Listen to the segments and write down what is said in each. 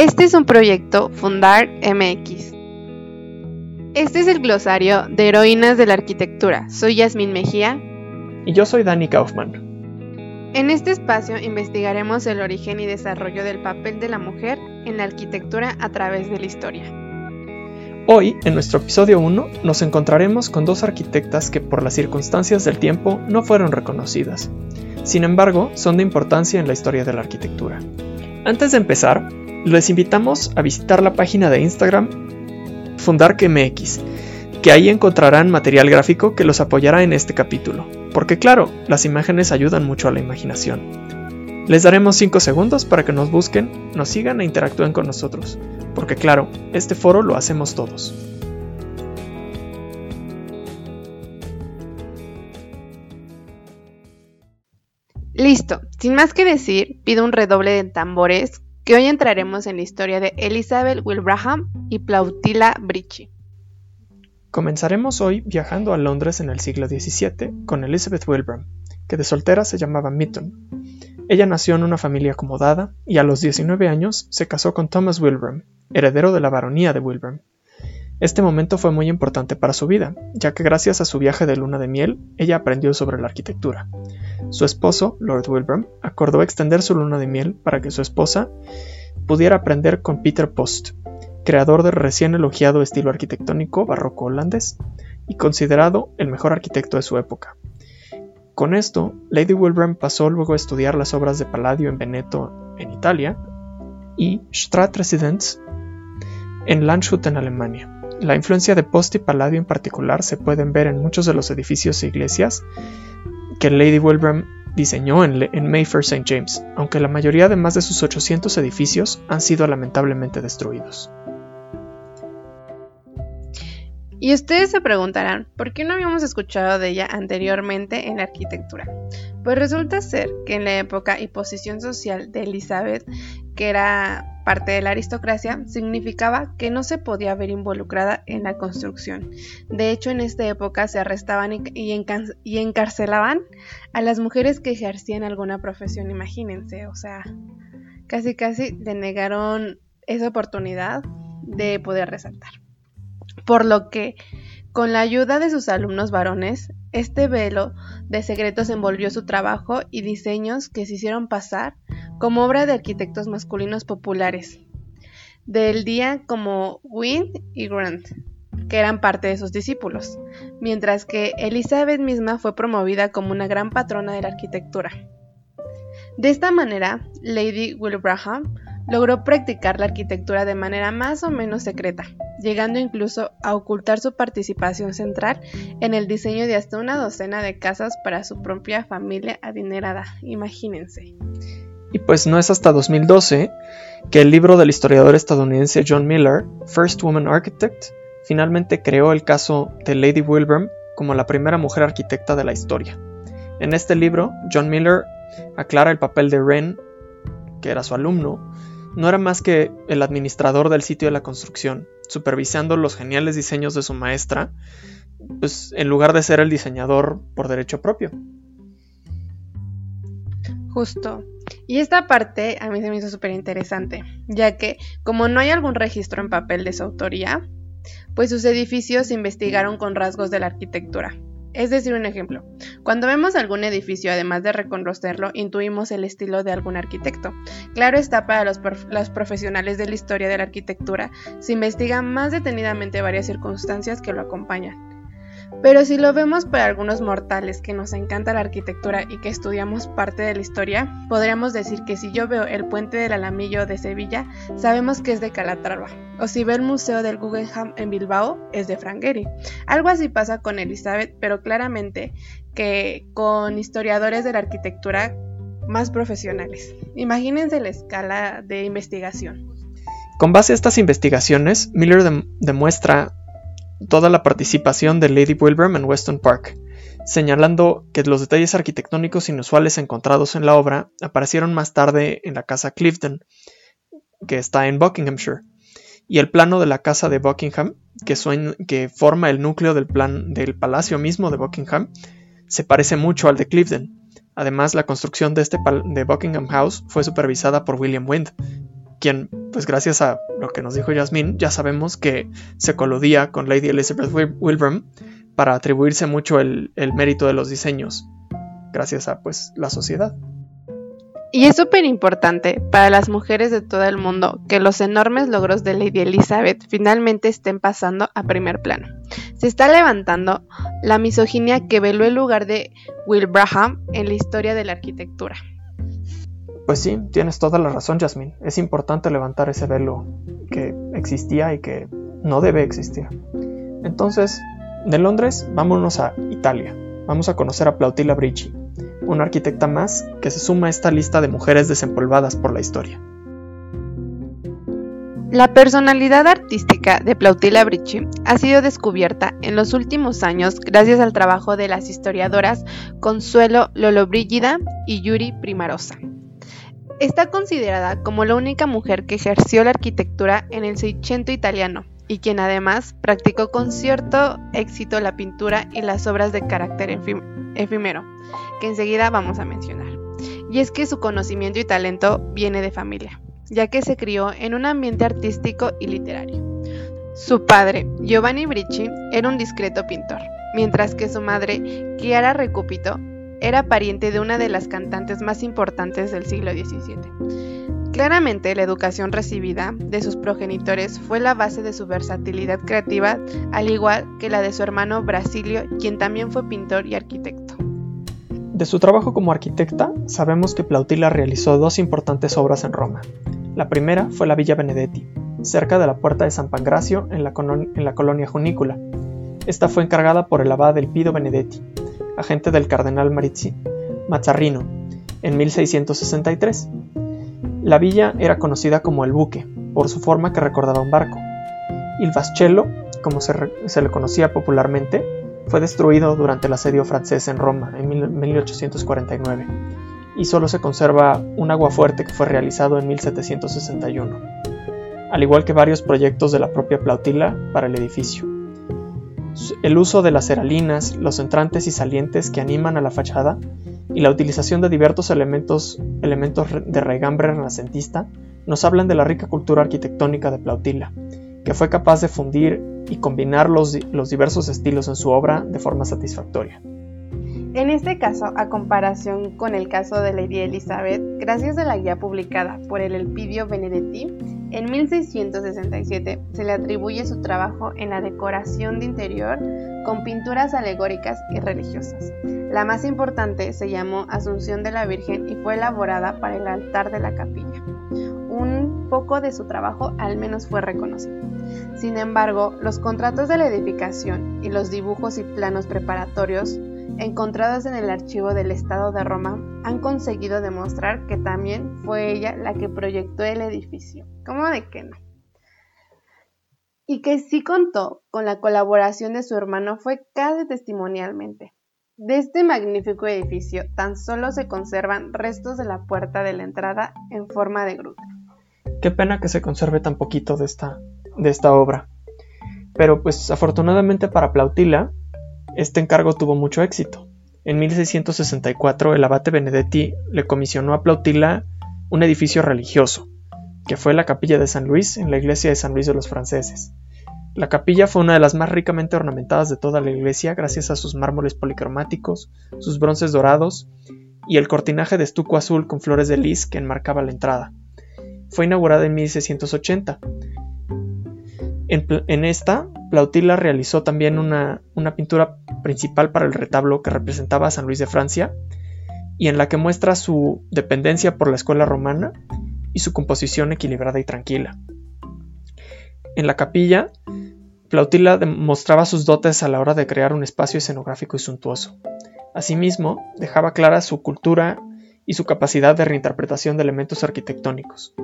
Este es un proyecto Fundar MX. Este es el glosario de heroínas de la arquitectura. Soy Yasmín Mejía. Y yo soy Dani Kaufman. En este espacio investigaremos el origen y desarrollo del papel de la mujer en la arquitectura a través de la historia. Hoy, en nuestro episodio 1, nos encontraremos con dos arquitectas que por las circunstancias del tiempo no fueron reconocidas. Sin embargo, son de importancia en la historia de la arquitectura. Antes de empezar, les invitamos a visitar la página de Instagram FundarqueMX, que ahí encontrarán material gráfico que los apoyará en este capítulo. Porque claro, las imágenes ayudan mucho a la imaginación. Les daremos 5 segundos para que nos busquen, nos sigan e interactúen con nosotros. Porque claro, este foro lo hacemos todos. Listo, sin más que decir, pido un redoble de tambores que hoy entraremos en la historia de Elizabeth Wilbraham y Plautila Bricci. Comenzaremos hoy viajando a Londres en el siglo XVII con Elizabeth Wilbraham, que de soltera se llamaba Mitton. Ella nació en una familia acomodada y a los 19 años se casó con Thomas Wilbraham, heredero de la baronía de Wilbraham. Este momento fue muy importante para su vida, ya que gracias a su viaje de luna de miel, ella aprendió sobre la arquitectura. Su esposo, Lord Wilbraham, acordó extender su luna de miel para que su esposa pudiera aprender con Peter Post, creador del recién elogiado estilo arquitectónico barroco holandés y considerado el mejor arquitecto de su época. Con esto, Lady Wilbraham pasó luego a estudiar las obras de Palladio en Veneto, en Italia, y Stadtresidence en Landshut en Alemania. La influencia de Post y Palladio en particular se pueden ver en muchos de los edificios e iglesias que Lady Wilbraham diseñó en, Mayfair St. James, aunque la mayoría de más de sus 800 edificios han sido lamentablemente destruidos. Y ustedes se preguntarán, ¿por qué no habíamos escuchado de ella anteriormente en la arquitectura? Pues resulta ser que en la época y posición social de Elizabeth, que era parte de la aristocracia, significaba que no se podía ver involucrada en la construcción. De hecho, en esta época se arrestaban y, encarcelaban a las mujeres que ejercían alguna profesión, imagínense, o sea, casi casi le negaron esa oportunidad de poder resaltar por lo que, con la ayuda de sus alumnos varones, este velo de secretos envolvió su trabajo y diseños que se hicieron pasar como obra de arquitectos masculinos populares del día como Wind y Grant, que eran parte de sus discípulos, mientras que Elizabeth misma fue promovida como una gran patrona de la arquitectura. De esta manera, Lady Wilbraham logró practicar la arquitectura de manera más o menos secreta, llegando incluso a ocultar su participación central en el diseño de hasta una docena de casas para su propia familia adinerada, imagínense. Y pues no es hasta 2012 que el libro del historiador estadounidense John Miller, First Woman Architect, finalmente creó el caso de Lady Wilbraham como la primera mujer arquitecta de la historia. En este libro, John Miller aclara el papel de Wren, que era su alumno, no era más que el administrador del sitio de la construcción, supervisando los geniales diseños de su maestra, pues en lugar de ser el diseñador por derecho propio. Justo. Y esta parte a mí se me hizo súper interesante, ya que como no hay algún registro en papel de su autoría, pues sus edificios se investigaron con rasgos de la arquitectura, es decir, un ejemplo, cuando vemos algún edificio, además de reconocerlo, intuimos el estilo de algún arquitecto. Claro está para los, los, profesionales de la historia de la arquitectura, se investigan más detenidamente varias circunstancias que lo acompañan. Pero si lo vemos para algunos mortales que nos encanta la arquitectura y que estudiamos parte de la historia, podríamos decir que si yo veo el puente del Alamillo de Sevilla, sabemos que es de Calatrava, o si veo el Museo del Guggenheim en Bilbao, es de Frank Gehry. Algo así pasa con Elizabeth, pero claramente que con historiadores de la arquitectura más profesionales. Imagínense la escala de investigación. Con base a estas investigaciones, Miller demuestra toda la participación de Lady Wilbraham en Weston Park, señalando que los detalles arquitectónicos inusuales encontrados en la obra aparecieron más tarde en la casa Clifton, que está en Buckinghamshire, y el plano de la casa de Buckingham, que, forma el núcleo del plan del palacio mismo de Buckingham, se parece mucho al de Clifton. Además, la construcción de este de Buckingham House fue supervisada por William Wind, quien, pues gracias a lo que nos dijo Jasmine, ya sabemos que se coludía con Lady Elizabeth Wilbraham para atribuirse mucho el, el mérito de los diseños, gracias a pues la sociedad. Y es súper importante para las mujeres de todo el mundo que los enormes logros de Lady Elizabeth finalmente estén pasando a primer plano. Se está levantando la misoginia que veló el lugar de Wilbraham en la historia de la arquitectura. Pues sí, tienes toda la razón, Jasmine. Es importante levantar ese velo que existía y que no debe existir. Entonces, de Londres, vámonos a Italia. Vamos a conocer a Plautilla Bricci, una arquitecta más que se suma a esta lista de mujeres desempolvadas por la historia. La personalidad artística de Plautilla Bricci ha sido descubierta en los últimos años gracias al trabajo de las historiadoras Consuelo Lollobrigida y Yuri Primarosa. Está considerada como la única mujer que ejerció la arquitectura en el Seicento italiano y quien además practicó con cierto éxito la pintura y las obras de carácter efímero, que enseguida vamos a mencionar. Y es que su conocimiento y talento viene de familia, ya que se crió en un ambiente artístico y literario. Su padre, Giovanni Bricci, era un discreto pintor, mientras que su madre, Chiara Recupito, era pariente de una de las cantantes más importantes del siglo XVII. Claramente la educación recibida de sus progenitores fue la base de su versatilidad creativa, al igual que la de su hermano Brasilio, quien también fue pintor y arquitecto. De su trabajo como arquitecta, sabemos que Plautila realizó dos importantes obras en Roma. La primera fue la Villa Benedetti, cerca de la puerta de San la, en la colonia Junícula. Esta fue encargada por el abad Elpido Benedetti, agente del cardenal Marizzi, Mazzarrino, en 1663 la villa era conocida como el buque, por su forma que recordaba un barco. Il Vascello, como se, le conocía popularmente, fue destruido durante el asedio francés en Roma en 1849 y solo se conserva un aguafuerte que fue realizado en 1761, al igual que varios proyectos de la propia Plautila para el edificio. El uso de las ceralinas, los entrantes y salientes que animan a la fachada y la utilización de diversos elementos, elementos de regambre renacentista nos hablan de la rica cultura arquitectónica de Plautila, que fue capaz de fundir y combinar los, los diversos estilos en su obra de forma satisfactoria. En este caso, a comparación con el caso de Lady Elizabeth, gracias a la guía publicada por el Elpidio Benedetti, en 1667 se le atribuye su trabajo en la decoración de interior con pinturas alegóricas y religiosas. La más importante se llamó Asunción de la Virgen y fue elaborada para el altar de la capilla. Un poco de su trabajo al menos fue reconocido. Sin embargo, los contratos de la edificación y los dibujos y planos preparatorios encontrados en el archivo del Estado de Roma han conseguido demostrar que también fue ella la que proyectó el edificio. ¿Cómo de que no? Y que sí contó con la colaboración de su hermano fue casi testimonialmente. De este magnífico edificio tan solo se conservan restos de la puerta de la entrada en forma de gruta. Qué pena que se conserve tan poquito de esta, de esta obra. Pero pues afortunadamente para Plautila, este encargo tuvo mucho éxito. En 1664 el abate Benedetti le comisionó a Plautila un edificio religioso, que fue la capilla de San Luis en la iglesia de San Luis de los franceses. La capilla fue una de las más ricamente ornamentadas de toda la iglesia gracias a sus mármoles policromáticos, sus bronces dorados y el cortinaje de estuco azul con flores de lis que enmarcaba la entrada. Fue inaugurada en 1680 en, esta, Plautila realizó también una, pintura principal para el retablo que representaba a San Luis de Francia y en la que muestra su dependencia por la escuela romana y su composición equilibrada y tranquila. En la capilla, Plautila demostraba sus dotes a la hora de crear un espacio escenográfico y suntuoso. Asimismo, dejaba clara su cultura y su capacidad de reinterpretación de elementos arquitectónicos.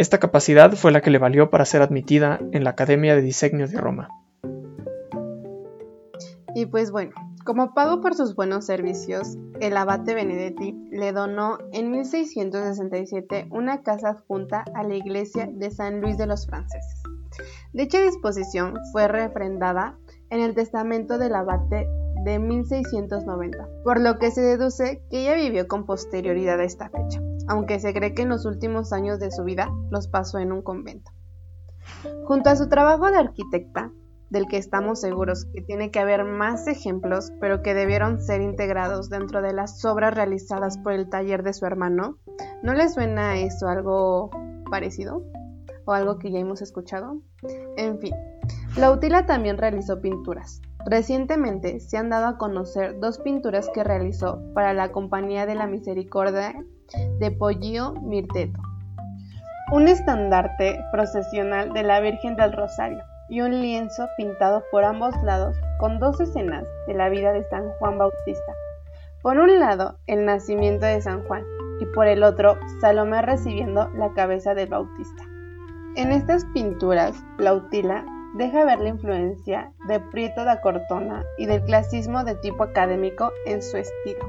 Esta capacidad fue la que le valió para ser admitida en la Academia de Diseño de Roma. Y pues bueno, como pago por sus buenos servicios, el abate Benedetti le donó en 1667 una casa adjunta a la iglesia de San Luis de los Franceses. Dicha disposición fue refrendada en el testamento del abate de 1690, por lo que se deduce que ella vivió con posterioridad a esta fecha aunque se cree que en los últimos años de su vida los pasó en un convento. Junto a su trabajo de arquitecta, del que estamos seguros que tiene que haber más ejemplos, pero que debieron ser integrados dentro de las obras realizadas por el taller de su hermano. ¿No les suena eso algo parecido? ¿O algo que ya hemos escuchado? En fin, Lautila también realizó pinturas. Recientemente se han dado a conocer dos pinturas que realizó para la Compañía de la Misericordia de Poggio Mirteto. Un estandarte procesional de la Virgen del Rosario, y un lienzo pintado por ambos lados con dos escenas de la vida de San Juan Bautista. Por un lado, el nacimiento de San Juan y por el otro, Salomé recibiendo la cabeza del Bautista. En estas pinturas, Plautila deja ver la influencia de Prieto da Cortona y del clasismo de tipo académico en su estilo.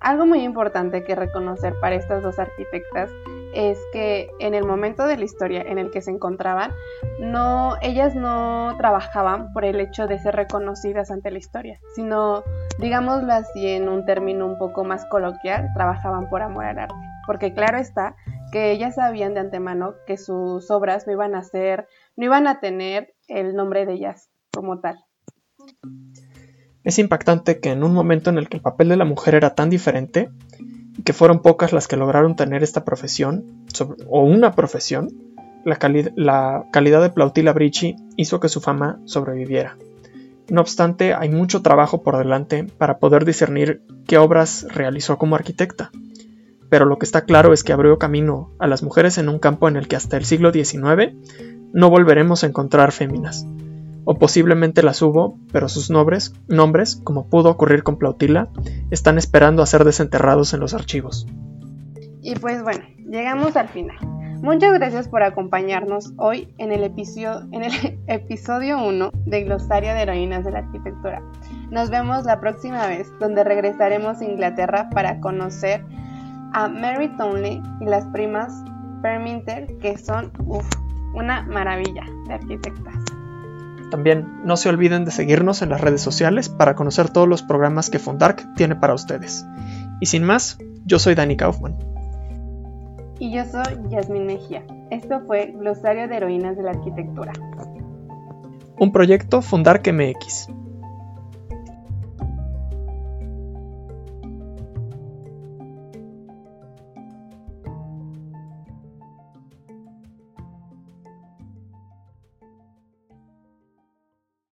Algo muy importante que reconocer para estas dos arquitectas es que en el momento de la historia en el que se encontraban, no, ellas no trabajaban por el hecho de ser reconocidas ante la historia, sino, digámoslo así en un término un poco más coloquial, trabajaban por amor al arte. Porque claro está que ellas sabían de antemano que sus obras no iban a ser, no iban a tener el nombre de ellas como tal. Es impactante que en un momento en el que el papel de la mujer era tan diferente, que fueron pocas las que lograron tener esta profesión, o una profesión, la, calidad de Plautila Brici hizo que su fama sobreviviera. No obstante, hay mucho trabajo por delante para poder discernir qué obras realizó como arquitecta. Pero lo que está claro es que abrió camino a las mujeres en un campo en el que hasta el siglo XIX no volveremos a encontrar féminas o posiblemente las hubo, pero sus nombres, nombres, como pudo ocurrir con Plautila, están esperando a ser desenterrados en los archivos. Y pues bueno, llegamos al final. Muchas gracias por acompañarnos hoy en el episodio, en el episodio 1 de Glosario de Heroínas de la Arquitectura. Nos vemos la próxima vez, donde regresaremos a Inglaterra para conocer a Mary Townley y las primas Perminter, que son una maravilla de arquitectas. También no se olviden de seguirnos en las redes sociales para conocer todos los programas que Fundark tiene para ustedes. Y sin más, yo soy Dani Kaufman. Y yo soy Yasmin Mejía. Esto fue Glosario de Heroínas de la Arquitectura. Un proyecto Fundark MX.